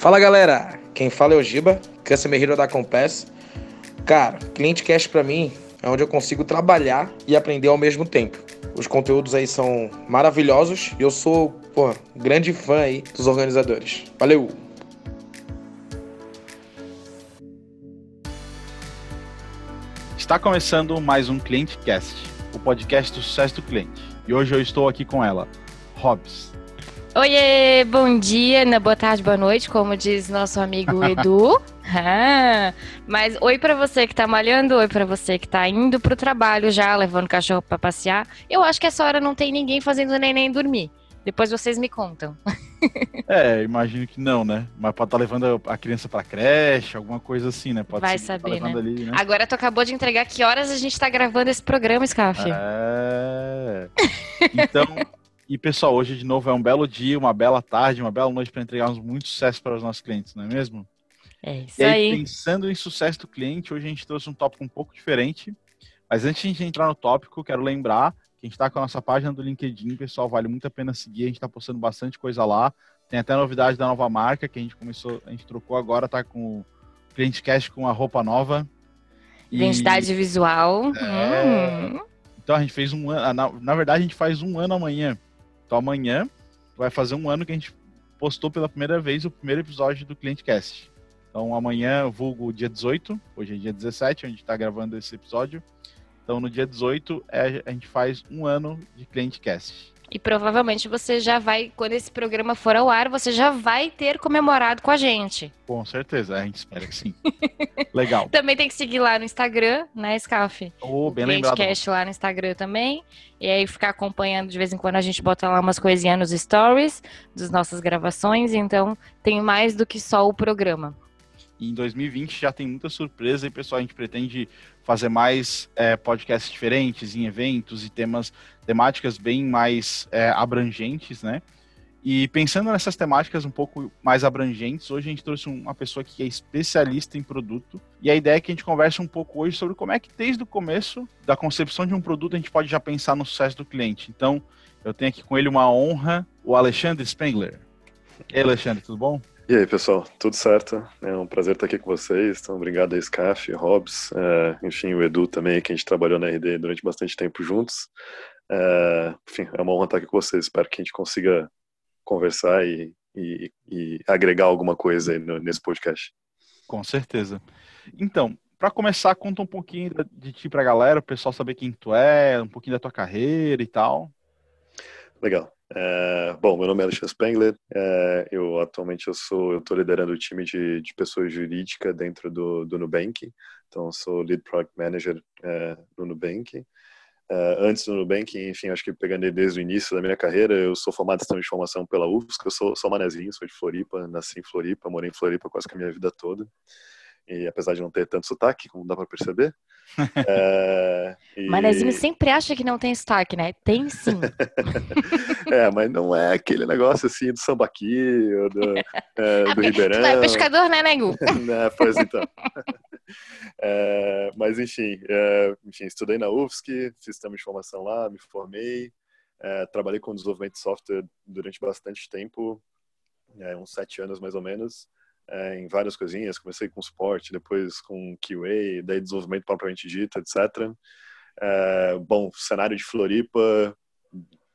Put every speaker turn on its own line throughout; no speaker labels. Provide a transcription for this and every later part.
Fala galera, quem fala é o Giba, Hero da Compass. Cara, Cliente Cash para mim é onde eu consigo trabalhar e aprender ao mesmo tempo. Os conteúdos aí são maravilhosos e eu sou, pô, grande fã aí dos organizadores. Valeu!
Está começando mais um Cliente Cast, o podcast do sucesso do cliente. E hoje eu estou aqui com ela, Hobbs.
Oiê, bom dia, boa tarde, boa noite, como diz nosso amigo Edu. ah, mas oi para você que tá malhando, oi para você que tá indo pro trabalho já, levando o cachorro para passear. Eu acho que essa hora não tem ninguém fazendo neném dormir. Depois vocês me contam.
é, imagino que não, né? Mas pode estar tá levando a criança pra creche, alguma coisa assim, né? Pode
Vai
tá
saber, tá né? Ali, né? Agora tu acabou de entregar que horas a gente tá gravando esse programa, Scaf.
É. Então, e pessoal, hoje de novo é um belo dia, uma bela tarde, uma bela noite para entregarmos muito sucesso para os nossos clientes, não é mesmo?
É isso e aí,
aí. Pensando em sucesso do cliente, hoje a gente trouxe um tópico um pouco diferente. Mas antes de a gente entrar no tópico, quero lembrar que a gente está com a nossa página do LinkedIn, pessoal, vale muito a pena seguir, a gente está postando bastante coisa lá. Tem até novidade da nova marca que a gente começou, a gente trocou agora, tá com o Cliente Cash com a roupa nova.
Identidade visual.
É... Hum. Então a gente fez um ano, na, na verdade a gente faz um ano amanhã. Então amanhã vai fazer um ano que a gente postou pela primeira vez o primeiro episódio do Cliente Cast. Então amanhã, vulgo dia 18, hoje é dia 17, a gente está gravando esse episódio. Então, no dia 18, é, a gente faz um ano de Cliente Cast.
E provavelmente você já vai, quando esse programa for ao ar, você já vai ter comemorado com a gente.
Com certeza, a gente espera que sim. Legal.
Também tem que seguir lá no Instagram, né, Scaf?
Oh, bem lembrado.
Cast lá no Instagram também. E aí ficar acompanhando de vez em quando a gente bota lá umas coisinhas nos stories das nossas gravações. Então tem mais do que só o programa.
Em 2020 já tem muita surpresa e, pessoal, a gente pretende fazer mais é, podcasts diferentes em eventos e temas, temáticas bem mais é, abrangentes, né? E pensando nessas temáticas um pouco mais abrangentes, hoje a gente trouxe uma pessoa que é especialista em produto. E a ideia é que a gente converse um pouco hoje sobre como é que desde o começo da concepção de um produto a gente pode já pensar no sucesso do cliente. Então, eu tenho aqui com ele uma honra, o Alexandre Spengler. E aí, Alexandre, tudo bom?
E aí, pessoal, tudo certo? É um prazer estar aqui com vocês. Então, obrigado a Scaf, Hobbs, é, enfim, o Edu também, que a gente trabalhou na RD durante bastante tempo juntos. É, enfim, é uma honra estar aqui com vocês. Espero que a gente consiga conversar e, e, e agregar alguma coisa no, nesse podcast.
Com certeza. Então, para começar, conta um pouquinho de ti para a galera, o pessoal saber quem tu é, um pouquinho da tua carreira e tal.
Legal. É, bom, meu nome é Alexandre Spengler. É, eu atualmente eu sou, eu estou liderando o time de, de pessoas jurídicas dentro do, do Nubank. Então, sou lead product manager é, no Nubank. Antes do Nubank, enfim, acho que pegando desde o início da minha carreira, eu sou formado em de informação pela UFSC. Eu sou, sou manezinho, sou de Floripa, nasci em Floripa, morei em Floripa quase que a minha vida toda e apesar de não ter tanto sotaque, como dá para perceber.
é, e... Manezinho sempre acha que não tem sotaque, né? Tem sim.
é, mas não é aquele negócio assim do sambaqui, ou do, é, do Ribeirão. Tu
é pescador, né, Nego?
né, pois então. É, mas enfim, é, enfim, estudei na UFSC, fiz sistema de formação lá, me formei, é, trabalhei com desenvolvimento de software durante bastante tempo, é, uns sete anos mais ou menos é, em várias coisinhas. Comecei com suporte, depois com QA, daí desenvolvimento propriamente dito, etc. É, bom, cenário de Floripa,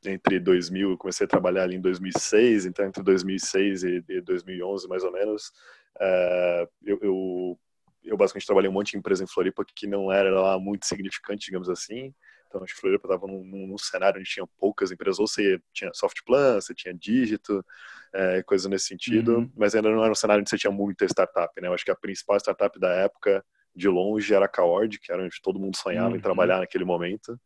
entre 2000, eu comecei a trabalhar ali em 2006, então entre 2006 e 2011, mais ou menos, é, eu, eu, eu basicamente trabalhei um monte de empresa em Floripa que não era lá muito significante, digamos assim, então, acho que Floripa estava num, num, cenário onde tinha poucas empresas, ou você tinha Softplan, você tinha Dígito, é, coisa nesse sentido, uhum. mas ainda não era um cenário onde você tinha muita startup, né? Eu acho que a principal startup da época, de longe, era a Kaord, que era onde todo mundo sonhava uhum. em trabalhar naquele momento.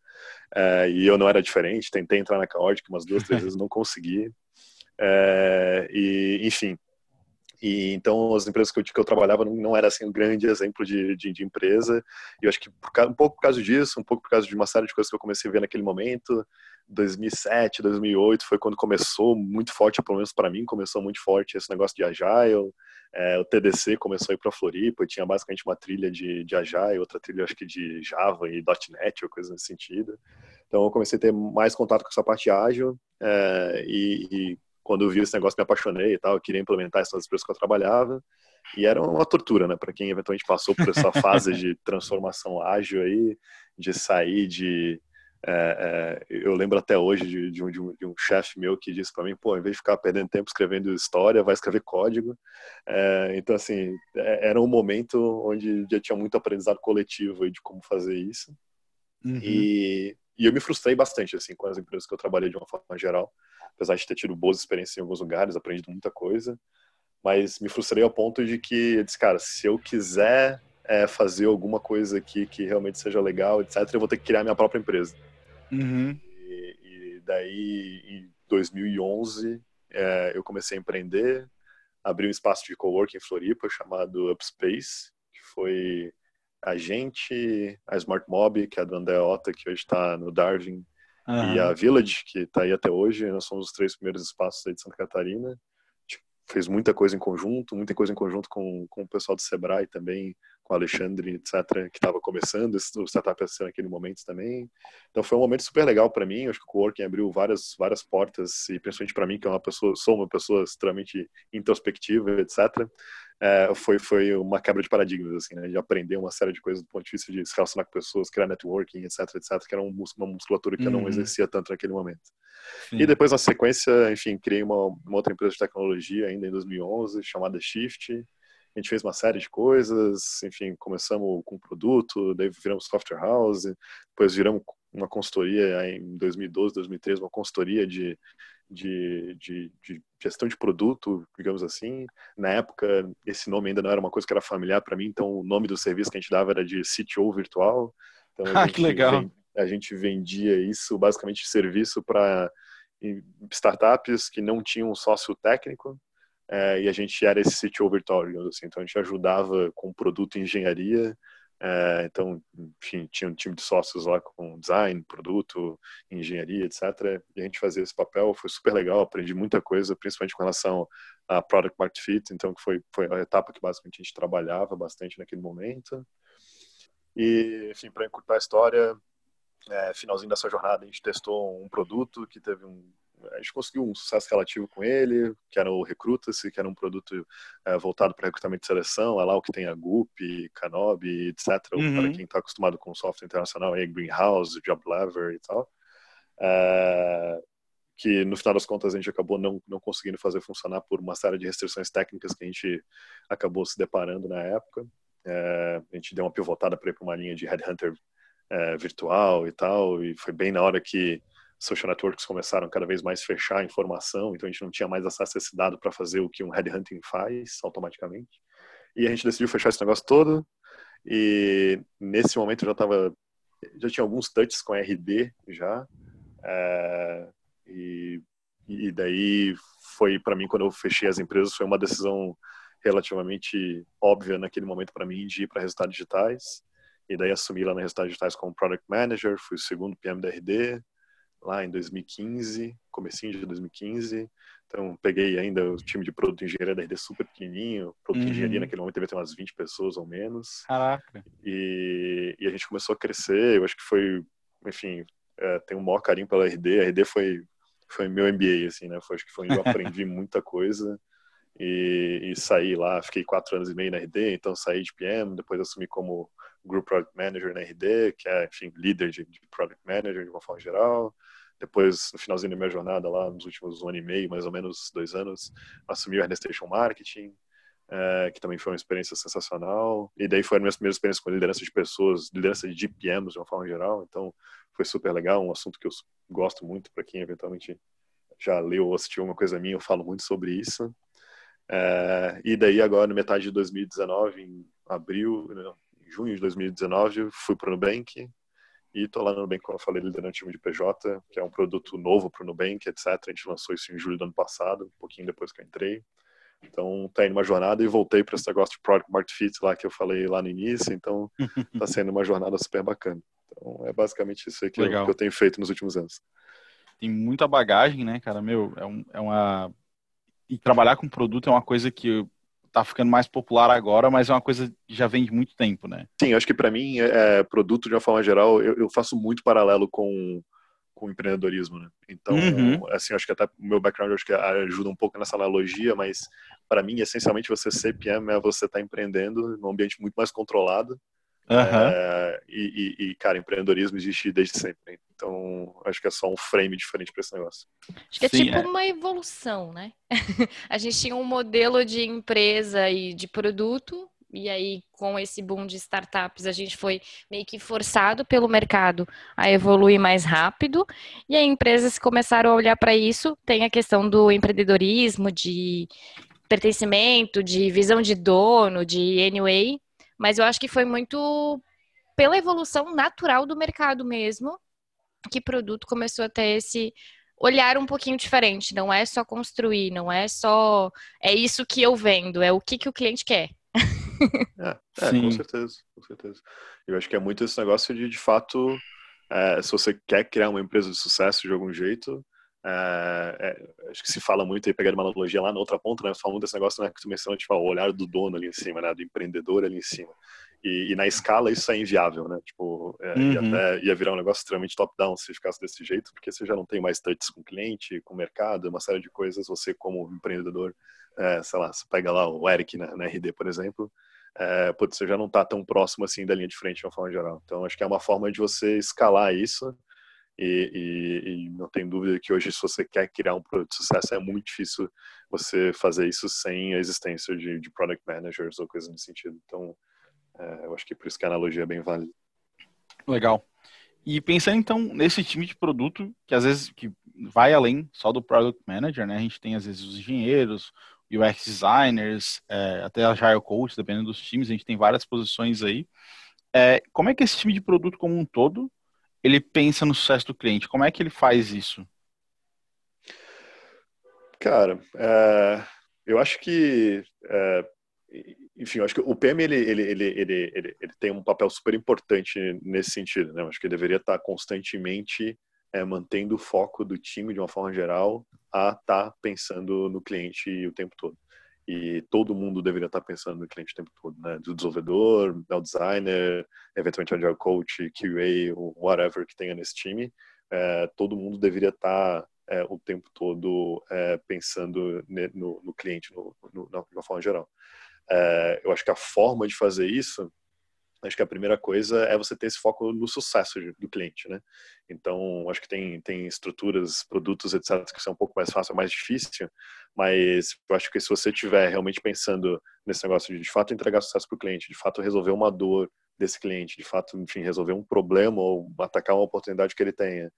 É, e eu não era diferente, tentei entrar na Kaord, que umas duas, três vezes não consegui. É, e, enfim, e então as empresas que eu, que eu trabalhava não, não era assim um grande exemplo de, de, de empresa. E eu acho que por, um pouco por causa disso, um pouco por causa de uma série de coisas que eu comecei a ver naquele momento, 2007, 2008 foi quando começou muito forte, pelo menos para mim, começou muito forte esse negócio de agile. É, o TDC começou a ir para Floripa, tinha basicamente uma trilha de, de agile, outra trilha acho que de Java e .NET ou coisa nesse sentido. Então eu comecei a ter mais contato com essa parte ágil é, e, e quando eu vi esse negócio me apaixonei e tal, eu queria implementar essas empresas que eu trabalhava. E era uma tortura, né, para quem eventualmente passou por essa fase de transformação ágil aí, de sair de é, é, eu lembro até hoje de, de um, de um, um chefe meu que disse para mim, pô, em vez de ficar perdendo tempo escrevendo história, vai escrever código. É, então, assim, é, era um momento onde já tinha muito aprendizado coletivo de como fazer isso. Uhum. E, e eu me frustrei bastante, assim, com as empresas que eu trabalhei de uma forma geral. Apesar de ter tido boas experiências em alguns lugares, aprendido muita coisa. Mas me frustrei ao ponto de que, eu disse, cara, se eu quiser é, fazer alguma coisa aqui que realmente seja legal, etc., eu vou ter que criar minha própria empresa.
Uhum.
E, e, daí, em 2011, é, eu comecei a empreender, abri um espaço de coworking em Floripa chamado Upspace, que foi a gente, a Smart Mob, que é a do André Ota, que hoje está no Darwin, uhum. e a Village, que está aí até hoje. Nós somos os três primeiros espaços aí de Santa Catarina. fez muita coisa em conjunto, muita coisa em conjunto com, com o pessoal do Sebrae também, com o Alexandre, etc., que estava começando o startup assim naquele momento também. Então foi um momento super legal para mim. Acho que o coworking abriu várias várias portas e principalmente para mim que é uma pessoa, sou uma pessoa extremamente introspectiva, etc. É, foi foi uma quebra de paradigmas assim, né? De aprender uma série de coisas do ponto de vista de se relacionar com pessoas, criar networking, etc, etc, que era uma musculatura que uhum. eu não uhum. exercia tanto naquele momento. Sim. E depois na sequência, enfim, criei uma, uma outra empresa de tecnologia ainda em 2011 chamada Shift a gente fez uma série de coisas, enfim, começamos com produto, daí viramos software house, depois viramos uma consultoria em 2012, 2013, uma consultoria de, de, de, de, gestão de produto, digamos assim. Na época, esse nome ainda não era uma coisa que era familiar para mim, então o nome do serviço que a gente dava era de CTO virtual. Então,
ah, que legal!
a gente vendia isso, basicamente, serviço para startups que não tinham um sócio técnico, é, e a gente era esse CTO virtual, assim. Então a gente ajudava com produto e engenharia. É, então, enfim, tinha um time de sócios lá com design, produto, engenharia, etc. E a gente fazia esse papel, foi super legal, aprendi muita coisa, principalmente com relação a product market fit, então que foi foi a etapa que basicamente a gente trabalhava bastante naquele momento. E, enfim, para encurtar a história, é, finalzinho dessa jornada a gente testou um produto que teve um a gente conseguiu um sucesso relativo com ele, que era o Recruta-se, que era um produto é, voltado para recrutamento de seleção, é lá o que tem a GUP, Canobi, etc. Uhum. Para quem está acostumado com software internacional, aí Greenhouse, JobLever e tal. É, que no final das contas a gente acabou não, não conseguindo fazer funcionar por uma série de restrições técnicas que a gente acabou se deparando na época. É, a gente deu uma pivotada para ir para uma linha de headhunter virtual e tal, e foi bem na hora que social networks começaram cada vez mais fechar a informação, então a gente não tinha mais acesso a esse dado para fazer o que um headhunting faz automaticamente. E a gente decidiu fechar esse negócio todo. E nesse momento já tava, já tinha alguns touches com RD já. É, e, e daí foi para mim quando eu fechei as empresas foi uma decisão relativamente óbvia naquele momento para mim de ir para resultados digitais. E daí assumi lá no resultados digitais como product manager, fui o segundo PM da RD lá em 2015, comecinho de 2015. Então, peguei ainda o time de produto de engenharia da RD super pequenininho. Produto uhum. engenharia naquele momento devia ter umas 20 pessoas ou menos.
Caraca.
E, e a gente começou a crescer. Eu acho que foi, enfim, é, tenho um maior carinho pela RD. A RD foi, foi meu MBA, assim, né? Foi, acho que foi onde eu aprendi muita coisa. E, e saí lá, fiquei quatro anos e meio na RD, então saí de PM, depois assumi como Group Product Manager na RD, que é, enfim, líder de, de Product Manager de uma forma geral. Depois, no finalzinho da minha jornada lá, nos últimos um ano e meio, mais ou menos dois anos, assumi o Ernest Station Marketing, é, que também foi uma experiência sensacional. E daí foi a minha primeira experiência com liderança de pessoas, liderança de GPMs de uma forma geral. Então, foi super legal, um assunto que eu gosto muito para quem eventualmente já leu ou assistiu uma coisa minha, eu falo muito sobre isso. É, e daí agora, na metade de 2019, em abril, em junho de 2019, fui para o Nubank e tô lá no Nubank, como eu falei, liderando o time de PJ, que é um produto novo para o Nubank, etc. A gente lançou isso em julho do ano passado, um pouquinho depois que eu entrei. Então, tá indo uma jornada e voltei para esse negócio de Product Market Fit lá que eu falei lá no início. Então, tá sendo uma jornada super bacana. Então, é basicamente isso aí que, eu, que eu, tenho feito nos últimos anos.
Tem muita bagagem, né, cara? Meu, é, um, é uma. E trabalhar com produto é uma coisa que tá ficando mais popular agora, mas é uma coisa que já vem de muito tempo, né?
Sim, acho que para mim, é, produto de uma forma geral, eu, eu, faço muito paralelo com, com empreendedorismo, né? Então, uhum. assim, acho que até o meu background acho que ajuda um pouco nessa analogia, mas para mim, essencialmente, você ser PM é você estar tá empreendendo num ambiente muito mais controlado. Uhum. É, e, e, cara, empreendedorismo existe desde sempre. Então, acho que é só um frame diferente para esse negócio.
Acho que é Sim, tipo é. uma evolução, né? a gente tinha um modelo de empresa e de produto e aí com esse boom de startups a gente foi meio que forçado pelo mercado a evoluir mais rápido e aí empresas começaram a olhar para isso tem a questão do empreendedorismo de pertencimento de visão de dono de anyway mas eu acho que foi muito pela evolução natural do mercado mesmo que produto começou a ter esse olhar um pouquinho diferente não é só construir não é só é isso que eu vendo é o que que o cliente quer
é, é com certeza, com certeza. Eu acho que é muito esse negócio de, de fato, é, se você quer criar uma empresa de sucesso de algum jeito, é, é, acho que se fala muito, e pegando uma analogia lá na outra ponta, né, fala muito desse negócio né, que tu mencionou, tipo, o olhar do dono ali em cima, né, do empreendedor ali em cima. E, e na escala isso é inviável, né? Tipo, é, uhum. ia, até, ia virar um negócio extremamente top-down se ficasse desse jeito, porque você já não tem mais touches com cliente, com mercado, uma série de coisas. Você, como empreendedor, é, sei lá, você pega lá o Eric na, na RD, por exemplo, é, putz, você já não está tão próximo assim da linha de frente de uma forma geral. Então, acho que é uma forma de você escalar isso. E, e, e, não tem dúvida que hoje, se você quer criar um produto de sucesso, é muito difícil você fazer isso sem a existência de, de product managers ou coisa nesse sentido. Então, é, eu acho que por isso que a analogia é bem válida.
Legal. E pensando então nesse time de produto, que às vezes que vai além só do product manager, né? A gente tem às vezes os engenheiros, UX designers, é, até agile coach, dependendo dos times, a gente tem várias posições aí. É, como é que esse time de produto como um todo, ele pensa no sucesso do cliente? Como é que ele faz isso?
Cara, é, eu acho que, é, enfim, eu acho que o PM ele, ele, ele, ele, ele, ele tem um papel super importante nesse sentido, né? Eu acho que ele deveria estar constantemente é, mantendo o foco do time de uma forma geral a estar tá pensando no cliente o tempo todo. E todo mundo deveria estar tá pensando no cliente o tempo todo, né? Do desenvolvedor, do designer, eventualmente agile coach, QA, whatever que tenha nesse time. É, todo mundo deveria estar tá, é, o tempo todo é, pensando no, no cliente no, no, de uma forma geral. É, eu acho que a forma de fazer isso acho que a primeira coisa é você ter esse foco no sucesso do cliente, né? Então, acho que tem, tem estruturas, produtos, etc., que são um pouco mais fácil, mais difícil, mas eu acho que se você estiver realmente pensando nesse negócio de, de fato, entregar sucesso para o cliente, de fato, resolver uma dor desse cliente, de fato, enfim, resolver um problema ou atacar uma oportunidade que ele tenha,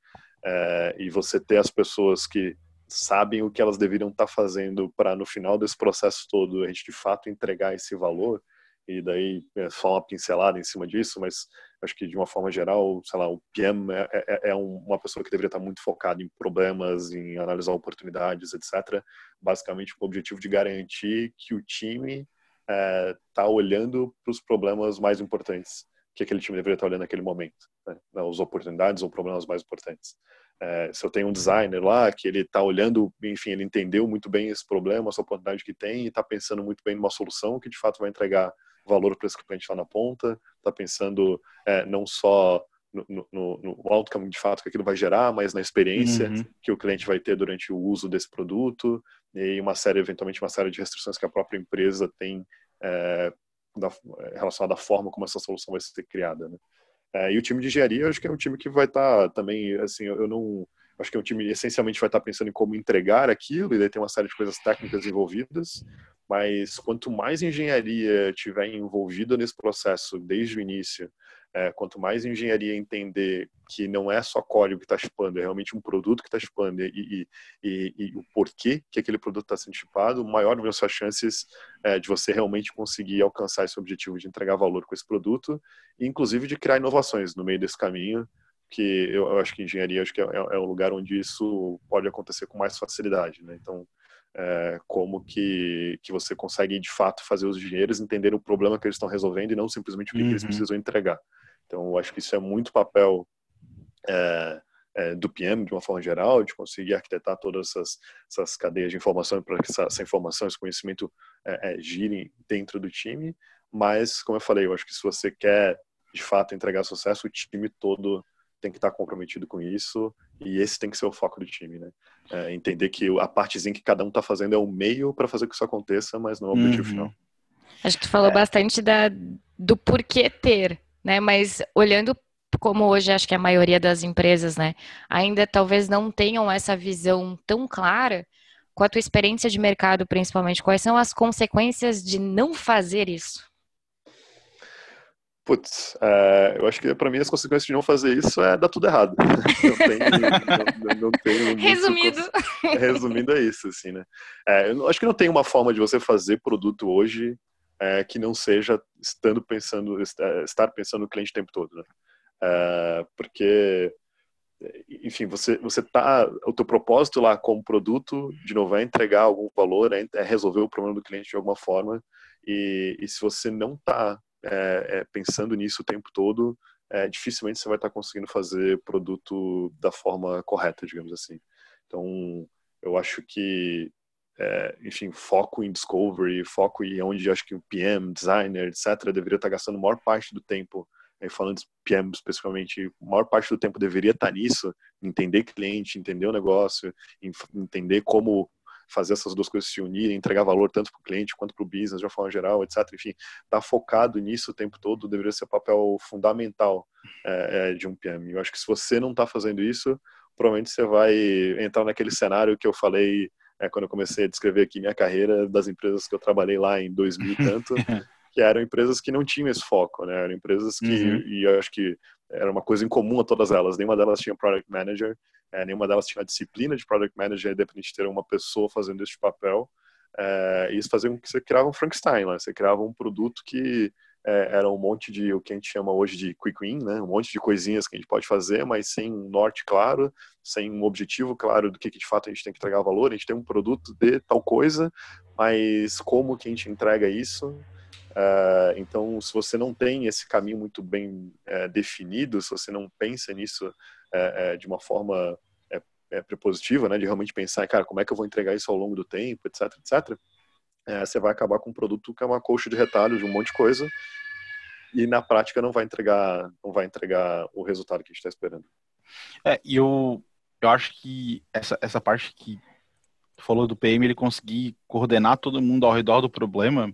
é, e você ter as pessoas que sabem o que elas deveriam estar tá fazendo para, no final desse processo todo, a gente, de fato, entregar esse valor, e daí é só uma pincelada em cima disso, mas acho que de uma forma geral, sei lá, o PM é, é, é uma pessoa que deveria estar muito focado em problemas, em analisar oportunidades, etc. Basicamente com o objetivo de garantir que o time está é, olhando para os problemas mais importantes que aquele time deveria estar olhando naquele momento, né? as oportunidades ou problemas mais importantes. É, se eu tenho um designer lá que ele está olhando, enfim, ele entendeu muito bem esse problema, essa oportunidade que tem e está pensando muito bem numa solução que de fato vai entregar valor para esse cliente lá na ponta, está pensando é, não só no, no, no, outcome de fato que aquilo vai gerar, mas na experiência uhum. que o cliente vai ter durante o uso desse produto e uma série, eventualmente, uma série de restrições que a própria empresa tem é, da, relacionada à forma como essa solução vai ser criada. Né? É, e o time de engenharia, acho que é um time que vai estar tá, também, assim, eu não acho que é um time essencialmente vai estar tá pensando em como entregar aquilo, e daí tem uma série de coisas técnicas envolvidas, mas quanto mais engenharia tiver envolvida nesse processo desde o início, é, quanto mais engenharia entender que não é só código que está chipando, é realmente um produto que está chipando e, e, e, e, o porquê que aquele produto está sendo chipado, maior vão ser as chances é, de você realmente conseguir alcançar esse objetivo de entregar valor com esse produto e, inclusive, de criar inovações no meio desse caminho, que eu, eu acho que engenharia acho que é, é, um lugar onde isso pode acontecer com mais facilidade. Né? Então, é, como que, que você consegue de fato fazer os engenheiros entender o problema que eles estão resolvendo e não simplesmente o que, uhum. que eles uhum. precisam entregar. Então, eu acho que isso é muito papel é, é, do PM de uma forma geral, de conseguir arquitetar todas essas, essas cadeias de informação para que essa, essa, informação, esse conhecimento é, é, girem dentro do time. Mas, como eu falei, eu acho que se você quer de fato entregar sucesso, o time todo tem que estar comprometido com isso e esse tem que ser o foco do time, né? É, entender que a partezinha que cada um está fazendo é o meio para fazer que isso aconteça, mas não é o objetivo uhum. final.
Acho que tu falou é. bastante da, do porquê ter, né? Mas olhando como hoje acho que a maioria das empresas, né, ainda talvez não tenham essa visão tão clara, com a tua experiência de mercado principalmente, quais são as consequências de não fazer isso?
Putz, uh, eu acho que para mim as consequências de não fazer isso é dar tudo errado. não não, não
Resumido.
Resumindo é isso, assim, né? É, eu acho que não tem uma forma de você fazer produto hoje é, que não seja estando pensando, estar pensando no cliente o tempo todo, né? É, porque, enfim, você, você tá, o teu propósito lá como produto, de novo, é entregar algum valor, é, é resolver o problema do cliente de alguma forma, e, e se você não está é, é, pensando nisso o tempo todo, é, dificilmente você vai estar tá conseguindo fazer produto da forma correta, digamos assim. Então, eu acho que é, enfim, foco em discovery, foco em onde acho que o PM, designer, etc., deveria estar gastando a maior parte do tempo, aí falando de PM especificamente, a maior parte do tempo deveria estar nisso, entender cliente, entender o negócio, entender como fazer essas duas coisas se unirem, entregar valor tanto para o cliente quanto para o business de uma forma geral, etc. Enfim, estar tá focado nisso o tempo todo deveria ser o papel fundamental é, é, de um PM. Eu acho que se você não está fazendo isso, provavelmente você vai entrar naquele cenário que eu falei é, quando eu comecei a descrever aqui minha carreira das empresas que eu trabalhei lá em 2000 e tanto, que eram empresas que não tinham esse foco, né? Eram empresas que, uhum. e eu acho que era uma coisa em comum a todas elas. Nenhuma delas tinha product manager, é, nenhuma delas tinha a disciplina de product manager, independente de ter uma pessoa fazendo esse papel. É, e isso fazia com que você criava um Frankenstein, né? Você criava um produto que é, era um monte de o que a gente chama hoje de quick win, né? Um monte de coisinhas que a gente pode fazer, mas sem um norte claro, sem um objetivo claro do que, que de fato a gente tem que entregar valor. A gente tem um produto de tal coisa, mas como que a gente entrega isso? Uh, então, se você não tem esse caminho muito bem uh, definido, se você não pensa nisso uh, de uma forma prepositiva, né, de realmente pensar, cara, como é que eu vou entregar isso ao longo do tempo, etc, etc, é, você vai acabar com um produto que é uma coxa de retalho de um monte de coisa e na prática não vai entregar não vai entregar o resultado que a gente está esperando.
É, e eu, eu acho que essa, essa parte que tu falou do PM, ele conseguir coordenar todo mundo ao redor do problema,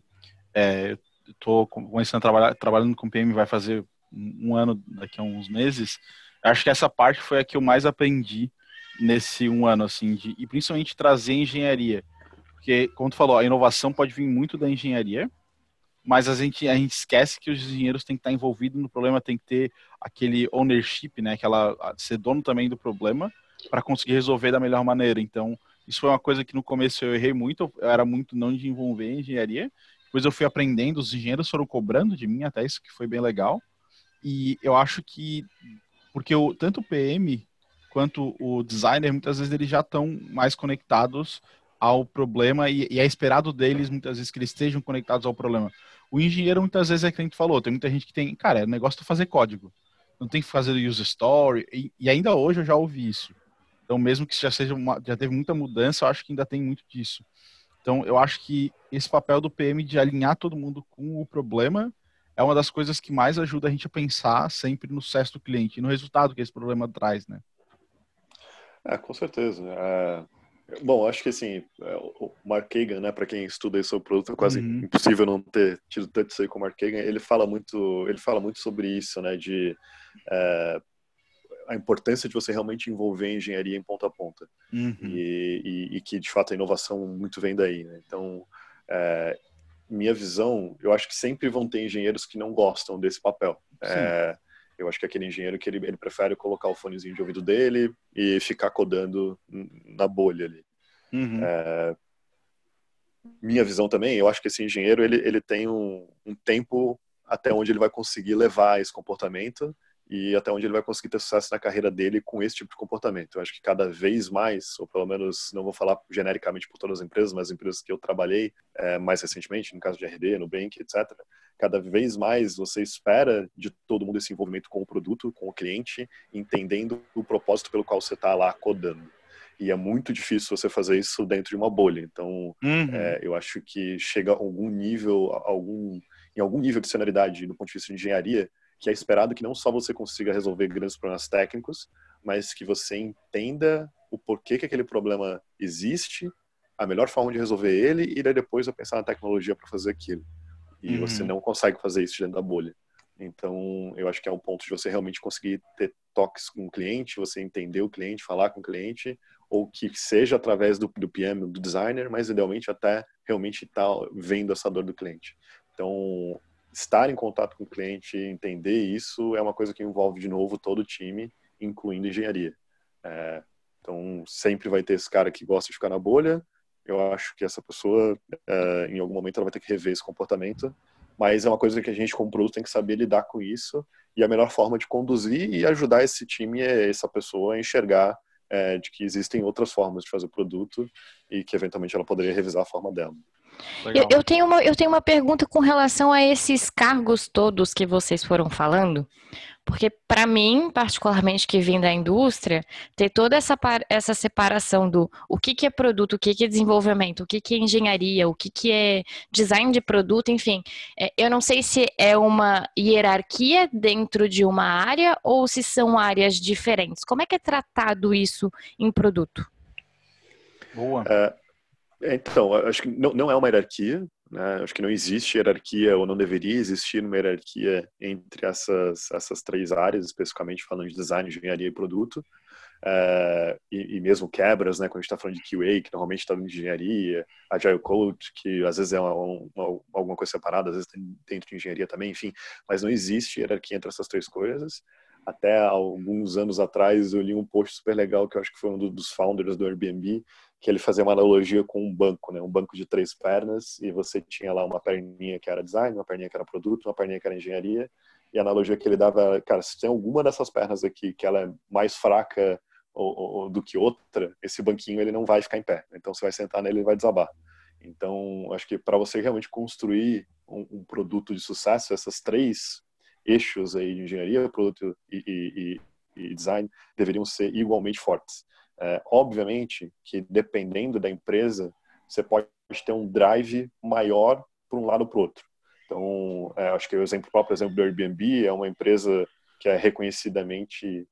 é, estou começando a trabalhar trabalhando com PM vai fazer um ano daqui a uns meses, acho que essa parte foi a que eu mais aprendi nesse um ano, assim, de, e principalmente trazer engenharia porque, como tu falou, a inovação pode vir muito da engenharia, mas a gente, a gente esquece que os engenheiros têm que estar envolvidos no problema, tem que ter aquele ownership, né? Aquela, ser dono também do problema para conseguir resolver da melhor maneira. Então, isso foi uma coisa que no começo eu errei muito, eu era muito não de envolver em engenharia. Depois eu fui aprendendo, os engenheiros foram cobrando de mim até isso, que foi bem legal. E eu acho que, porque o, tanto o PM quanto o designer, muitas vezes eles já estão mais conectados ao problema e, e, é esperado deles muitas vezes que eles estejam conectados ao problema. O engenheiro muitas vezes é que a gente falou, tem muita gente que tem, cara, é negócio de fazer código. Não tem que fazer user story e, e, ainda hoje eu já ouvi isso. Então mesmo que já seja uma, já teve muita mudança, eu acho que ainda tem muito disso. Então eu acho que esse papel do PM de alinhar todo mundo com o problema é uma das coisas que mais ajuda a gente a pensar sempre no sucesso do cliente no resultado que esse problema traz, né?
É, com certeza. É, Bom, acho que assim, é, o Mark Kagan, né, para quem estuda sobre produto, é quase uhum. impossível não ter tido tanto isso aí com o Mark Kagan. Ele fala muito, ele fala muito sobre isso, né, de é, a importância de você realmente envolver a engenharia em ponta a ponta uhum. e, e, e, que de fato a inovação muito vem daí. Né? Então, é, minha visão, eu acho que sempre vão ter engenheiros que não gostam desse papel. É, eu acho que aquele engenheiro que ele, ele prefere colocar o fonezinho de ouvido dele e ficar codando na bolha ali. Uhum. É, minha visão também, eu acho que esse engenheiro ele, ele tem um, um tempo até onde ele vai conseguir levar esse comportamento e até onde ele vai conseguir ter sucesso na carreira dele com esse tipo de comportamento. Eu acho que cada vez mais, ou pelo menos não vou falar genericamente por todas as empresas, mas as empresas que eu trabalhei é, mais recentemente, no caso de RD, Nubank, etc., cada vez mais você espera de todo mundo esse envolvimento com o produto, com o cliente, entendendo o propósito pelo qual você está lá codando. E é muito difícil você fazer isso dentro de uma bolha. Então, uhum. é, eu acho que chega a algum nível, algum, em algum nível de senioridade, do ponto de vista de engenharia, que é esperado que não só você consiga resolver grandes problemas técnicos, mas que você entenda o porquê que aquele problema existe, a melhor forma de resolver ele e daí depois eu pensar na tecnologia para fazer aquilo. E uhum. você não consegue fazer isso dentro da bolha. Então, eu acho que é um ponto de você realmente conseguir ter toques com o cliente, você entender o cliente, falar com o cliente, ou que seja através do, do PM, do designer, mas idealmente até realmente estar tá vendo essa dor do cliente. Então, estar em contato com o cliente, entender isso, é uma coisa que envolve, de novo, todo o time, incluindo engenharia. É, então, sempre vai ter esse cara que gosta de ficar na bolha. Eu acho que essa pessoa, é, em algum momento, ela vai ter que rever esse comportamento. Mas é uma coisa que a gente, como produto, tem que saber lidar com isso. E a melhor forma de conduzir e ajudar esse time é essa pessoa a enxergar é, de que existem outras formas de fazer o produto e que, eventualmente, ela poderia revisar a forma dela.
Eu, eu, tenho uma, eu tenho uma pergunta com relação a esses cargos todos que vocês foram falando, porque para mim, particularmente que vim da indústria, ter toda essa, essa separação do o que, que é produto, o que, que é desenvolvimento, o que, que é engenharia, o que, que é design de produto, enfim, é, eu não sei se é uma hierarquia dentro de uma área ou se são áreas diferentes. Como é que é tratado isso em produto?
Boa. É, então, acho que não, não é uma hierarquia, né? acho que não existe hierarquia ou não deveria existir uma hierarquia entre essas, essas três áreas, especificamente falando de design, engenharia e produto. É, e, e, mesmo quebras, né, quando a gente está falando de QA, que normalmente está em engenharia, Agile Code, que às vezes é uma, uma, alguma coisa separada, às vezes tem dentro de engenharia também, enfim, mas não existe hierarquia entre essas três coisas. Até alguns anos atrás eu li um post super legal que eu acho que foi um dos founders do Airbnb, que ele fazia uma analogia com um banco, né? Um banco de três pernas e você tinha lá uma perninha que era design, uma perninha que era produto, uma perninha que era engenharia. E a analogia que ele dava, cara, se tem alguma dessas pernas aqui que ela é mais fraca ou, ou, do que outra, esse banquinho ele não vai ficar em pé. Então você vai sentar nele e vai desabar. Então acho que para você realmente construir um, um, produto de sucesso, essas três eixos aí de engenharia, produto e, e, e design deveriam ser igualmente fortes. É, obviamente que dependendo da empresa, você pode ter um drive maior para um lado ou para o outro. Então, é, acho que o exemplo, próprio exemplo do Airbnb é uma empresa que é reconhecidamente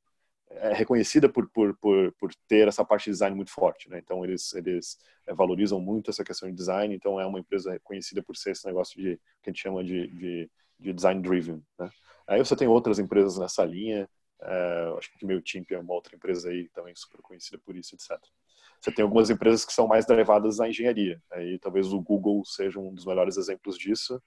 é reconhecida por, por, por, por ter essa parte de design muito forte, né? Então eles eles é, valorizam muito essa questão de design, então é uma empresa reconhecida por ser esse negócio de que a gente chama de, de, de design driven, né? Aí você tem outras empresas nessa linha, é, acho que o MailChimp é uma outra empresa aí também super conhecida por isso, etc. Você tem algumas empresas que são mais derivadas à engenharia. Aí talvez o Google seja um dos melhores exemplos disso,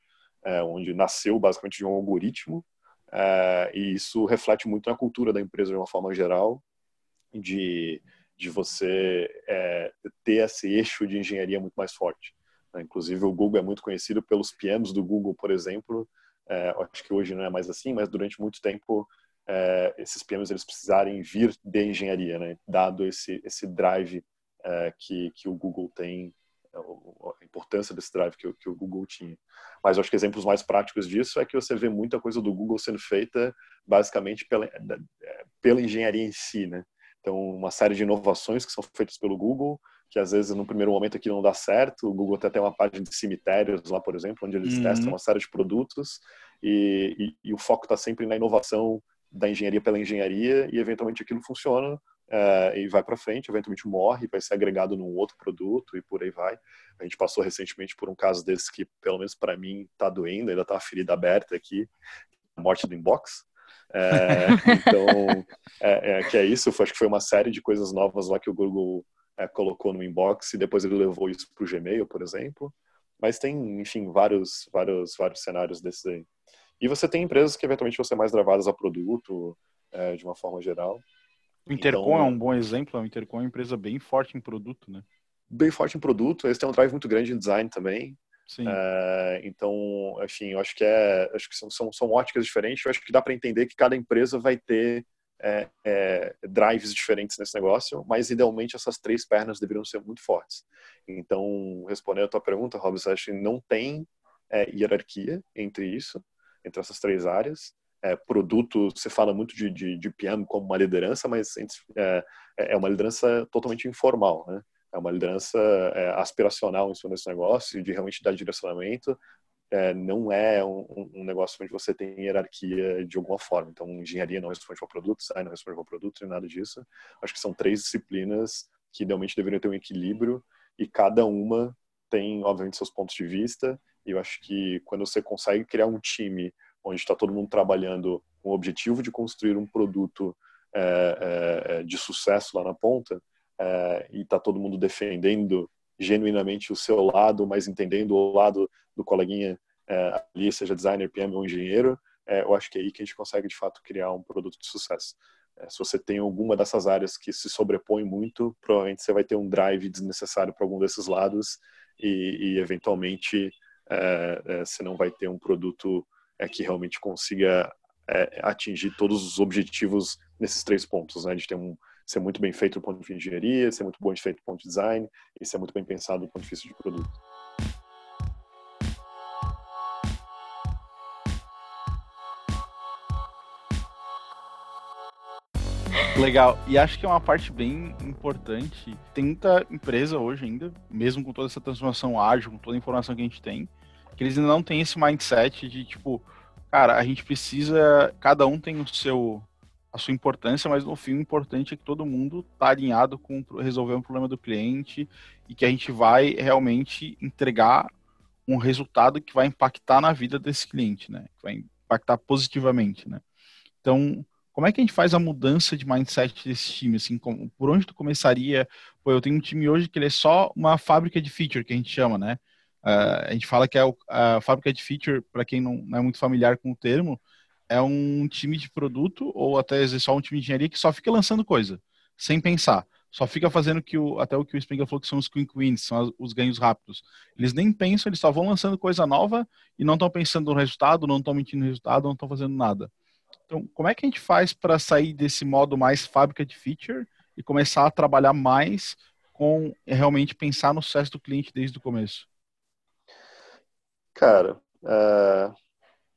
é, onde nasceu basicamente de um algoritmo é, e isso reflete muito na cultura da empresa de uma forma geral, de, de você ter esse eixo de engenharia muito mais forte. Né? Inclusive o Google é muito conhecido pelos PMs do Google, por exemplo. Acho que hoje não é mais assim, mas durante muito tempo é, esses PMs eles precisarem vir de engenharia, né? dado esse, esse drive é, que, que o Google tem, a importância desse drive que, que o Google tinha. Mas acho que exemplos mais práticos disso é que você vê muita coisa do Google sendo feita basicamente pela, pela engenharia em si, né? Então, uma série de inovações que são feitas pelo Google, que às vezes no primeiro momento aqui não dá certo. O Google até tem uma página de cemitérios lá, por exemplo, onde eles uhum. testam uma série de produtos e, e, e o foco está sempre na inovação da engenharia pela engenharia e eventualmente aquilo funciona uh, e vai para frente, eventualmente morre, vai ser agregado num outro produto e por aí vai. A gente passou recentemente por um caso desse que, pelo menos para mim, está doendo, ainda está a ferida aberta aqui, a morte do inbox. É, então, é, é, que é isso, acho que foi uma série de coisas novas lá que o Google é, colocou no inbox e depois ele levou isso para o Gmail, por exemplo. Mas tem, enfim, vários, vários, vários cenários desses aí. E você tem empresas que eventualmente vão ser mais gravadas a produto, é, de uma forma geral.
O Intercom então, é um bom exemplo, o Intercom é uma empresa bem forte em produto, né?
Bem forte em produto, eles têm um drive muito grande em design também. Sim. É, então, enfim, eu acho que é, acho que são, são, são óticas diferentes. Eu acho que dá para entender que cada empresa vai ter é, é, drives diferentes nesse negócio, mas idealmente essas três pernas deveriam ser muito fortes. Então, respondendo a tua pergunta, Robson, acho que não tem é, hierarquia entre isso entre essas três áreas. É, produto, você fala muito de, de, de PM como uma liderança, mas é, é uma liderança totalmente informal, né? É uma liderança é, aspiracional em cima desse negócio, de realmente dar direcionamento, é, não é um, um, negócio onde você tem hierarquia de alguma forma. Então, engenharia não responde ao produto, design não responde ao produto, nem nada disso. Acho que são três disciplinas que idealmente deveriam ter um equilíbrio e cada uma tem, obviamente, seus pontos de vista. E eu acho que quando você consegue criar um time onde está todo mundo trabalhando com o objetivo de construir um produto é, é, de sucesso lá na ponta, é, e está todo mundo defendendo genuinamente o seu lado, mas entendendo o lado do coleguinha ali, seja designer, PM ou engenheiro, eu acho que é aí que a gente consegue de fato criar um produto de sucesso. Se você tem alguma dessas áreas que se sobrepõe muito, provavelmente você vai ter um drive desnecessário para algum desses lados e, e eventualmente é, é, você não vai ter um produto que realmente consiga atingir todos os objetivos nesses três pontos, né? De ter um, ser muito bem feito do ponto de engenharia, ser muito bem feito do ponto de design e ser muito bem pensado do ponto de vista de produto.
Legal. E acho que é uma parte bem importante. Tem muita empresa hoje ainda, mesmo com toda essa transformação ágil, com toda a informação que a gente tem, que eles ainda não têm esse mindset de tipo, cara, a gente precisa, cada um tem o seu a sua importância, mas no fim o importante é que todo mundo está alinhado com resolver um problema do cliente e que a gente vai realmente entregar um resultado que vai impactar na vida desse cliente, né? Que vai impactar positivamente, né? Então, como é que a gente faz a mudança de mindset desse time? Assim, como, por onde tu começaria? Pô, eu tenho um time hoje que ele é só uma fábrica de feature, que a gente chama, né? Uh, a gente fala que é o, a fábrica de feature, para quem não, não é muito familiar com o termo, é um time de produto ou até só um time de engenharia que só fica lançando coisa, sem pensar. Só fica fazendo que o, até o que o Springer falou que são os quick wins, são os ganhos rápidos. Eles nem pensam, eles só vão lançando coisa nova e não estão pensando no resultado, não estão mentindo no resultado, não estão fazendo nada. Então, como é que a gente faz para sair desse modo mais fábrica de feature e começar a trabalhar mais com realmente pensar no sucesso do cliente desde o começo?
Cara, uh,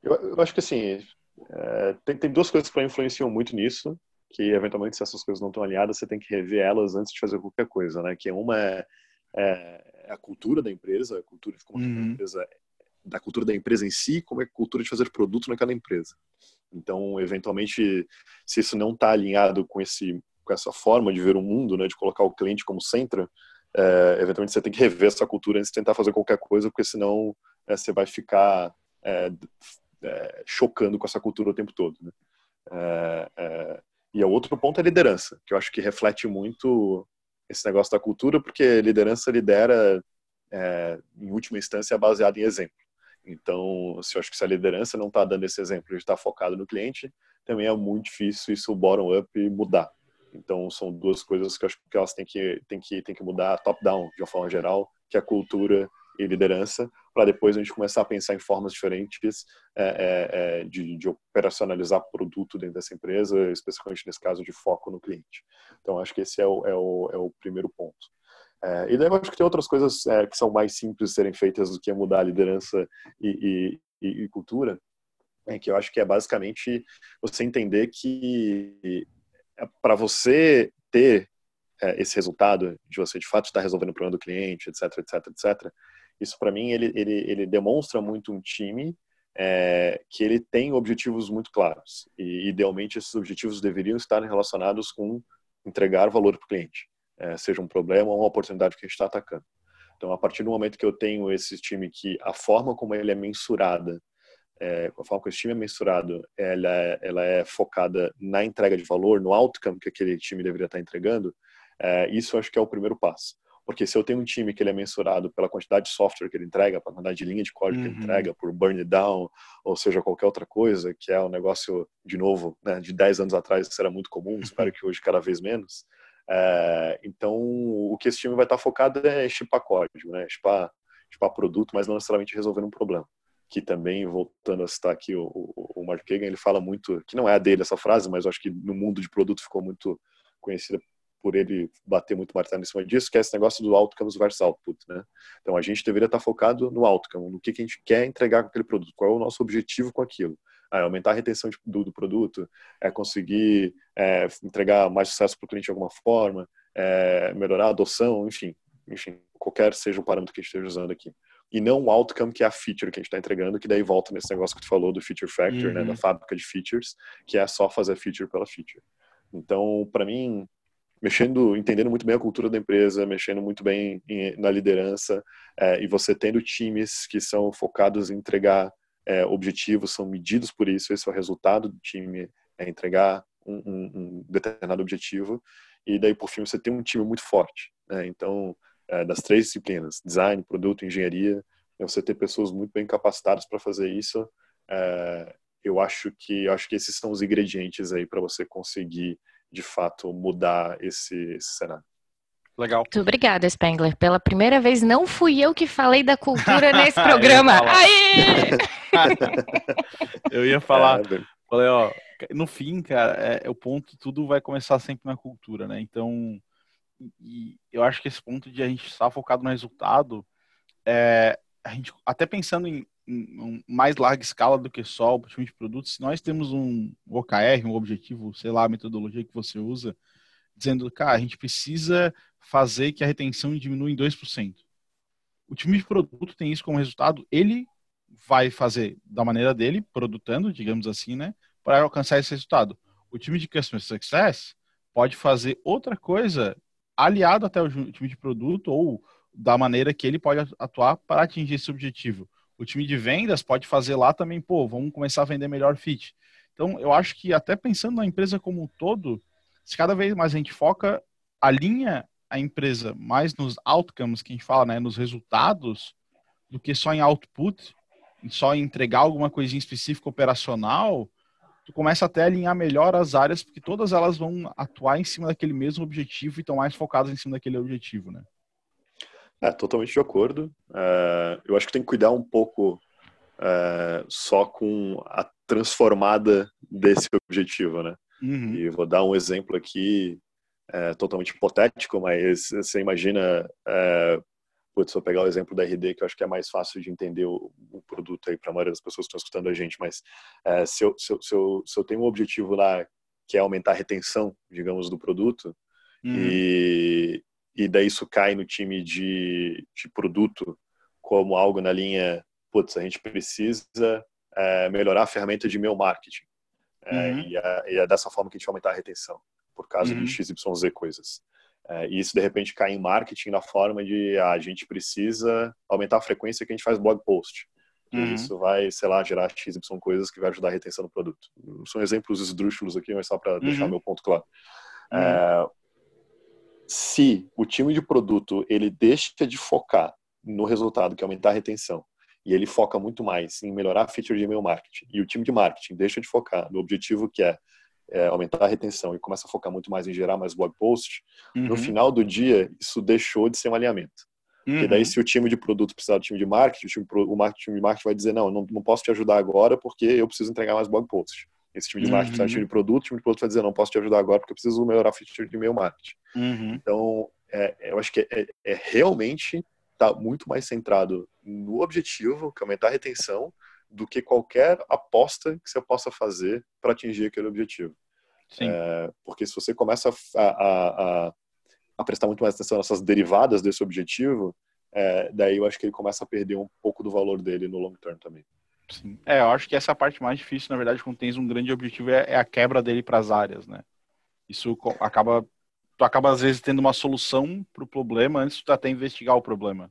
eu, eu, acho que assim, é, tem, tem duas coisas que influenciam muito nisso, que eventualmente se essas coisas não estão alinhadas, você tem que rever elas antes de fazer qualquer coisa, né? Que uma é, é, é a cultura da empresa, a cultura de como uhum. a empresa da cultura da empresa em si, como é a cultura de fazer produto naquela empresa. Então, eventualmente, se isso não está alinhado com esse com essa forma de ver o mundo, né, de colocar o cliente como centro, é, eventualmente você tem que rever essa cultura antes de tentar fazer qualquer coisa, porque senão é, você vai ficar é, é, chocando com essa cultura o tempo todo. Né? É, é, e o outro ponto é liderança, que eu acho que reflete muito esse negócio da cultura, porque liderança lidera, em última instância, baseado em exemplo. Então, se eu acho que se a liderança não está dando esse exemplo de estar tá focado no cliente, também é muito difícil isso bottom-up mudar. Então, são duas coisas que eu acho que elas têm que, têm que, têm que mudar top-down, de uma forma geral, que a cultura e liderança, para depois a gente começar a pensar em formas diferentes é, é, é, de, de, operacionalizar produto dentro dessa empresa, especificamente nesse caso de foco no cliente. Então, acho que esse é o, é o, é o primeiro ponto. É, e daí eu acho que tem outras coisas é, que são mais simples de serem feitas do que mudar a liderança e, e, e cultura, que eu acho que é basicamente você entender que para você ter esse resultado de você de fato estar resolvendo o problema do cliente, etc, etc, etc, isso para mim ele, ele, ele demonstra muito um time é, que ele tem objetivos muito claros e idealmente esses objetivos deveriam estar relacionados com entregar valor para o cliente, é, seja um problema ou uma oportunidade que a gente está atacando. Então, a partir do momento que eu tenho esse time que a forma como ele é mensurada, é, a forma como esse time é mensurado, ela é, ela é focada na entrega de valor, no outcome que aquele time deveria estar entregando, é, isso acho que é o primeiro passo. Porque se eu tenho um time que ele é mensurado pela quantidade de software que ele entrega, pela quantidade de linha de código uhum. que ele uhum. entrega, por burn down, ou seja, qualquer outra coisa, que é um negócio, de novo, né, de 10 anos atrás isso era muito comum, uhum. espero que hoje cada vez menos. É, então, o que esse time vai estar focado é chipar código, né, chipar, chipar produto, mas não necessariamente resolver um problema que também, voltando a citar aqui o, o, o Mark Kagan, ele fala muito, que não é a dele essa frase, mas eu acho que no mundo de produto ficou muito conhecida por ele bater muito martelo em cima disso, que é esse negócio do outcomes versus output, né? Então a gente deveria estar focado no outcome, no que, que a gente quer entregar com aquele produto, qual é o nosso objetivo com aquilo. Ah, é aumentar a retenção de, do, do, produto, é conseguir é, entregar mais sucesso para o cliente de alguma forma, é, melhorar a adoção, enfim, enfim, qualquer seja o parâmetro que a gente esteja usando aqui. e não o outcome que é a feature que a gente está entregando, que daí volta nesse negócio que tu falou do feature factor, uhum. né, da uhum. fábrica de features, que é só fazer feature pela feature. Então, para mim, mexendo, entendendo muito bem a cultura da empresa, mexendo muito bem em, na liderança, é, e você tendo times que são focados em entregar é, objetivos, são medidos por isso, esse é o resultado do time, é entregar um, um, um determinado objetivo, e daí por fim você tem um time muito forte. Né? Então, é, das três disciplinas, design, produto, engenharia, né, você ter pessoas muito bem capacitadas para fazer isso, é, eu acho que eu acho que esses são os ingredientes aí para você conseguir de fato mudar esse, esse cenário.
Legal. Muito obrigada, Spengler. Pela primeira vez, não fui eu que falei da cultura nesse programa. Aí!
eu ia falar. É, falei, ó, no fim, cara, é, é, o ponto, tudo vai começar sempre na cultura, né? Então, e eu acho que esse ponto de a gente estar focado no resultado, é, a gente até pensando em, mais larga escala do que só o time de produtos, se nós temos um OKR, um objetivo, sei lá, a metodologia que você usa, dizendo, cara, a gente precisa fazer que a retenção diminua em 2%. O time de produto tem isso como resultado, ele vai fazer da maneira dele, produtando, digamos assim, né, para alcançar esse resultado. O time de Customer Success pode fazer outra coisa aliado até o time de produto ou da maneira que ele pode atuar para atingir esse objetivo. O time de vendas pode fazer lá também, pô, vamos começar a vender melhor fit. Então, eu acho que até pensando na empresa como um todo, se cada vez mais a gente foca, alinha a empresa mais nos outcomes que a gente fala, né, nos resultados, do que só em output, só em entregar alguma coisinha específica operacional, tu começa até a alinhar melhor as áreas, porque todas elas vão atuar em cima daquele mesmo objetivo e estão mais focadas em cima daquele objetivo, né?
É, totalmente de acordo. É, eu acho que tem que cuidar um pouco é, só com a transformada desse objetivo, né? Uhum. E vou dar um exemplo aqui é, totalmente hipotético, mas você imagina é, putz, vou pegar o exemplo da RD, que eu acho que é mais fácil de entender o, o produto aí para a maioria das pessoas que estão escutando a gente, mas se, eu, se, eu, se, eu, se eu tenho um objetivo lá que é aumentar a retenção, digamos, do produto, hum. e, e daí isso cai no time de, de produto como algo na linha, putz, a gente precisa é, melhorar a ferramenta de e-mail marketing. É, uhum. e, é, e, é, dessa forma que a gente vai aumentar a retenção, por causa uhum. de XYZ coisas. É, e isso de repente cai em marketing na forma de ah, a gente precisa aumentar a frequência que a gente faz blog post. Uhum. Isso vai, sei lá, gerar XY coisas que vai ajudar a retenção do produto. São exemplos esdrúxulos aqui, mas só para uhum. deixar meu ponto claro. Se o time de produto ele deixa de focar no resultado, que é aumentar a retenção, e ele foca muito mais em melhorar a feature de e-mail marketing, e o time de marketing deixa de focar no objetivo que é é, aumentar a retenção e começa a focar muito mais em gerar mais blog posts, uhum. no final do dia, isso deixou de ser um alinhamento. Uhum. Porque daí, se o time de produto precisar do time de marketing, o time, o marketing de marketing vai dizer: não, não, não posso te ajudar agora porque eu preciso entregar mais blog posts. Esse time de marketing uhum. time de produto, o time de produto vai dizer: não posso te ajudar agora porque eu preciso melhorar a feature de e-mail marketing. Uhum. Então, é, eu acho que é, é realmente está muito mais centrado no objetivo, que é aumentar a retenção, do que qualquer aposta que você possa fazer para atingir aquele objetivo. É, porque se você começa a, a, a, a, prestar muito mais atenção nessas derivadas desse objetivo, é, daí eu acho que ele começa a perder um pouco do valor dele no long term também.
Sim. É, eu acho que essa é a parte mais difícil, na verdade, quando tens um grande objetivo, é, é a quebra dele para as áreas, né? Isso acaba, tu acaba às vezes tendo uma solução para o problema antes de tu até investigar o problema.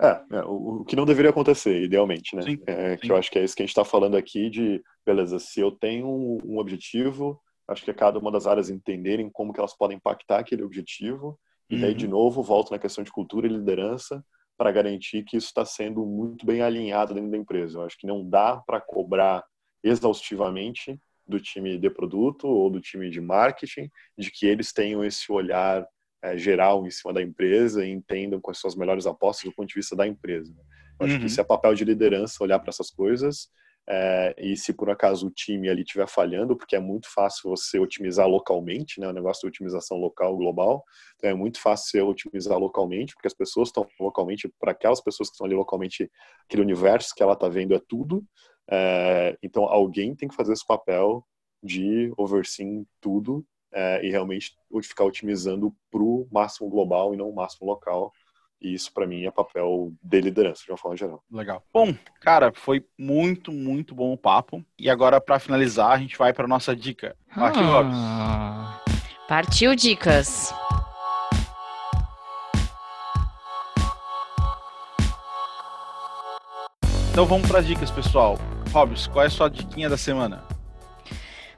É, é o, o, que não deveria acontecer, idealmente, né? Sim, é, que eu acho que é isso que a gente está falando aqui de, beleza, se eu tenho um, um, objetivo, acho que é cada uma das áreas entenderem como que elas podem impactar aquele objetivo, e daí, uhum. de novo, volto na questão de cultura e liderança para garantir que isso está sendo muito bem alinhado dentro da empresa. Eu acho que não dá para cobrar exaustivamente do time de produto ou do time de marketing de que eles tenham esse olhar é, geral em cima da empresa e entendam quais são as melhores apostas do ponto de vista da empresa. Eu acho uhum. que isso é papel de liderança, olhar para essas coisas. É, e se por acaso o time ali estiver falhando, porque é muito fácil você otimizar localmente, né? O negócio de otimização local, global. Então é muito fácil você otimizar localmente, porque as pessoas estão localmente, para aquelas pessoas que estão ali localmente, aquele universo que ela está vendo é tudo. É, então alguém tem que fazer esse papel de overseeing tudo é, e realmente ficar otimizando para o máximo global e não o máximo local, e isso para mim é papel de liderança de uma forma geral.
Legal. Bom, cara, foi muito, muito bom o papo. E agora para finalizar, a gente vai para nossa dica. Aqui,
ah, Partiu dicas.
Então vamos para as dicas, pessoal. Robson, qual é a sua diquinha da semana?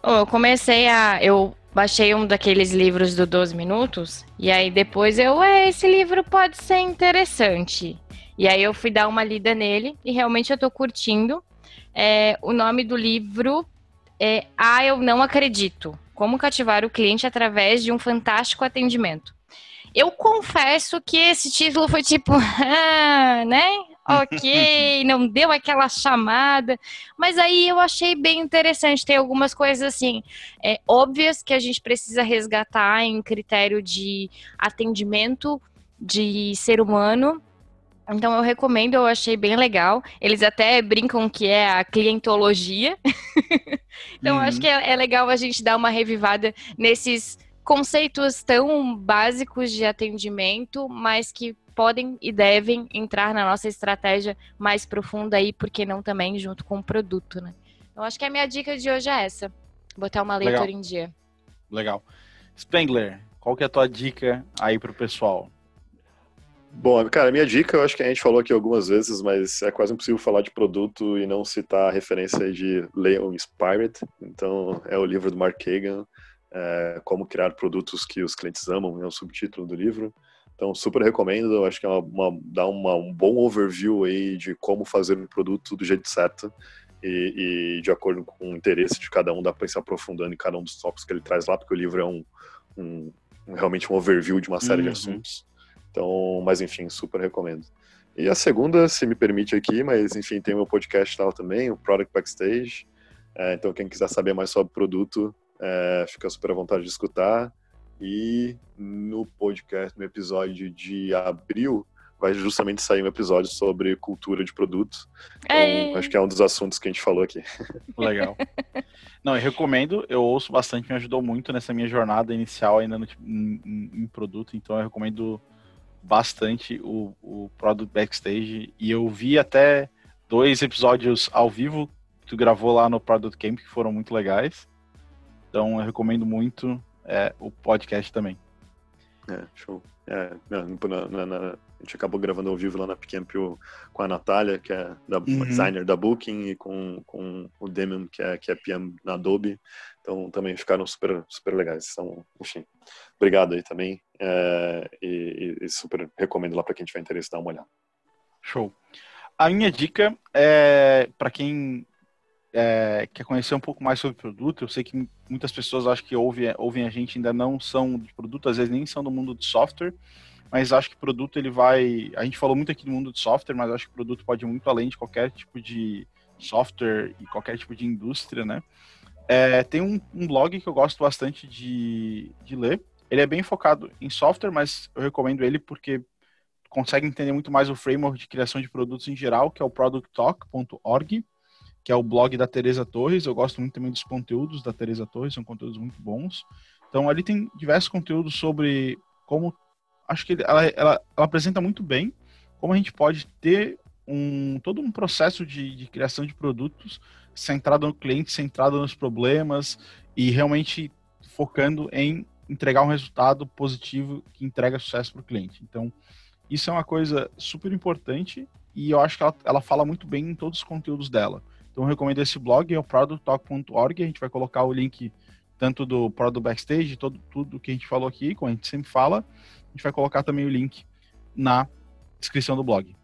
eu comecei a. Eu baixei um daqueles livros do 12 minutos, e aí depois eu, é, esse livro pode ser interessante. E aí eu fui dar uma lida nele, e realmente eu tô curtindo. É, o nome do livro é Ah, Eu Não Acredito. Como cativar o cliente através de um fantástico atendimento. Eu confesso que esse título foi tipo, ah, né? Ok, não deu aquela chamada, mas aí eu achei bem interessante. Tem algumas coisas assim, é, óbvias que a gente precisa resgatar em critério de atendimento de ser humano. Então eu recomendo, eu achei bem legal. Eles até brincam que é a clientologia. então uhum. acho que é, é legal a gente dar uma revivada nesses conceitos tão básicos de atendimento, mas que podem e devem entrar na nossa estratégia mais profunda aí, porque não também junto com o produto, né? Eu acho que a minha dica de hoje é essa, botar uma leitura Legal. em dia.
Legal. Spengler, qual que é a tua dica aí pro pessoal?
Bom, cara, a minha dica, eu acho que a gente falou aqui algumas vezes, mas é quase impossível falar de produto e não citar a referência de Leon Inspired. Então, é o livro do Mark Kagan, é, como criar produtos que os clientes amam, é o subtítulo do livro. Então, super recomendo, acho que é uma, uma, dá uma, um bom overview aí de como fazer o produto do jeito certo e, e, de acordo com o interesse de cada um, dá para se aprofundando em cada um dos tópicos que ele traz lá, porque o livro é um, um realmente um overview de uma série uhum. de assuntos. Então, mas enfim, super recomendo. E a segunda, se me permite aqui, mas enfim, tem o meu podcast tal também, o Product Backstage. É, então, quem quiser saber mais sobre o produto, é, fica super à vontade de escutar. E no podcast, no episódio de abril, vai justamente sair um episódio sobre cultura de produto. Então, acho que é um dos assuntos que a gente falou aqui.
Legal. Não, eu recomendo, eu ouço bastante, me ajudou muito nessa minha jornada inicial ainda no, em, em, em produto, então eu recomendo bastante o, o Product Backstage. E eu vi até dois episódios ao vivo que tu gravou lá no Product Camp, que foram muito legais. Então eu recomendo muito é, o podcast também.
É, show. É, na, na, na, a gente acabou gravando ao vivo lá na Picamp com a Natália, que é da, uhum. designer da Booking, e com, com o Demian, que é, que é PM na Adobe. Então também ficaram super, super legais. Então, enfim, obrigado aí também. É, e, e, super recomendo lá para quem tiver interesse dar uma olhada.
Show. A minha dica é para quem é, quer conhecer um pouco mais sobre o produto, eu sei que muitas pessoas acho que ouvem, ouvem a gente ainda não são de produto, às vezes nem são do mundo de software, mas acho que produto ele vai. A gente falou muito aqui do mundo de software, mas acho que produto pode ir muito além de qualquer tipo de software e qualquer tipo de indústria, né? É, tem um, um, blog que eu gosto bastante de, de ler. Ele é bem focado em software, mas eu recomendo ele porque consegue entender muito mais o framework de criação de produtos em geral, que é o producttalk.org que é o blog da Teresa Torres. Eu gosto muito também dos conteúdos da Teresa Torres, são conteúdos muito bons. Então ali tem diversos conteúdos sobre como acho que ela, ela, ela apresenta muito bem como a gente pode ter um todo um processo de, de criação de produtos centrado no cliente, centrado nos problemas e realmente focando em entregar um resultado positivo que entrega sucesso para o cliente. Então, isso é uma coisa super importante e eu acho que ela, ela fala muito bem em todos os conteúdos dela. Então eu recomendo esse blog, é o producttalk.org, a gente vai colocar o link tanto do Product Backstage, todo, tudo que a gente falou aqui, como a gente sempre fala, a gente vai colocar também o link na descrição do blog.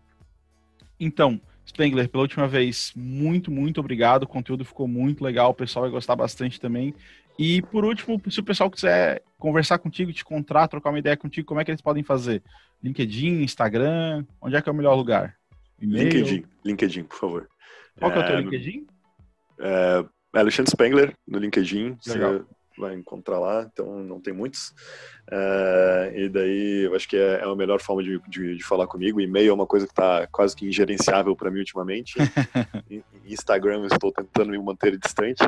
Então, Spengler, pela última vez, muito, muito obrigado. O conteúdo ficou muito legal, o pessoal vai gostar bastante também. E por último, se o pessoal quiser conversar contigo, te encontrar, trocar uma ideia contigo, como é que eles podem fazer? LinkedIn, Instagram, onde é que é o melhor lugar?
LinkedIn, LinkedIn, por favor.
Qual que é o teu é, LinkedIn?
É, é, Alexandre Spengler, no LinkedIn. Legal. Você vai encontrar lá, então não tem muitos. É, e daí eu acho que é, é a melhor forma de, de, de falar comigo. E-mail é uma coisa que está quase que ingerenciável para mim ultimamente. Instagram eu estou tentando me manter distante.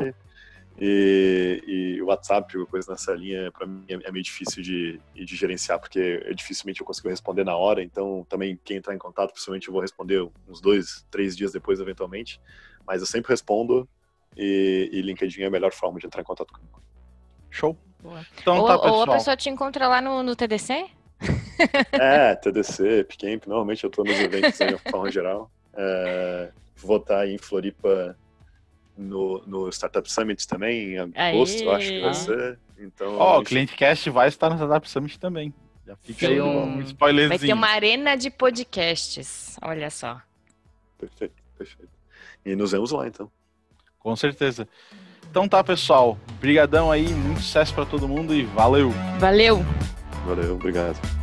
E, e o WhatsApp, coisa nessa linha, para mim é meio difícil de, de gerenciar, porque é dificilmente eu consigo responder na hora. Então, também quem entrar em contato, possivelmente eu vou responder uns dois, três dias depois, eventualmente. Mas eu sempre respondo e, e LinkedIn é a melhor forma de entrar em contato comigo.
Show.
Boa. Então, ou, tá, pessoal. ou a pessoa te encontra lá no, no TDC?
É, TDC, Picamp, normalmente eu estou nos eventos de forma geral. É, vou estar em Floripa no, no Startup Summit também, em agosto, Aê. acho que vai ser. Então,
Ó, oh, o ClienteCast vai estar no Startup Summit também. Já fica aí um, um spoilerzinho.
Vai ter uma arena de podcasts, olha só.
Perfeito, perfeito. E nos vemos lá, então.
Com certeza. Então tá, pessoal. Brigadão aí, muito sucesso para todo mundo e valeu.
Valeu.
Valeu, obrigado.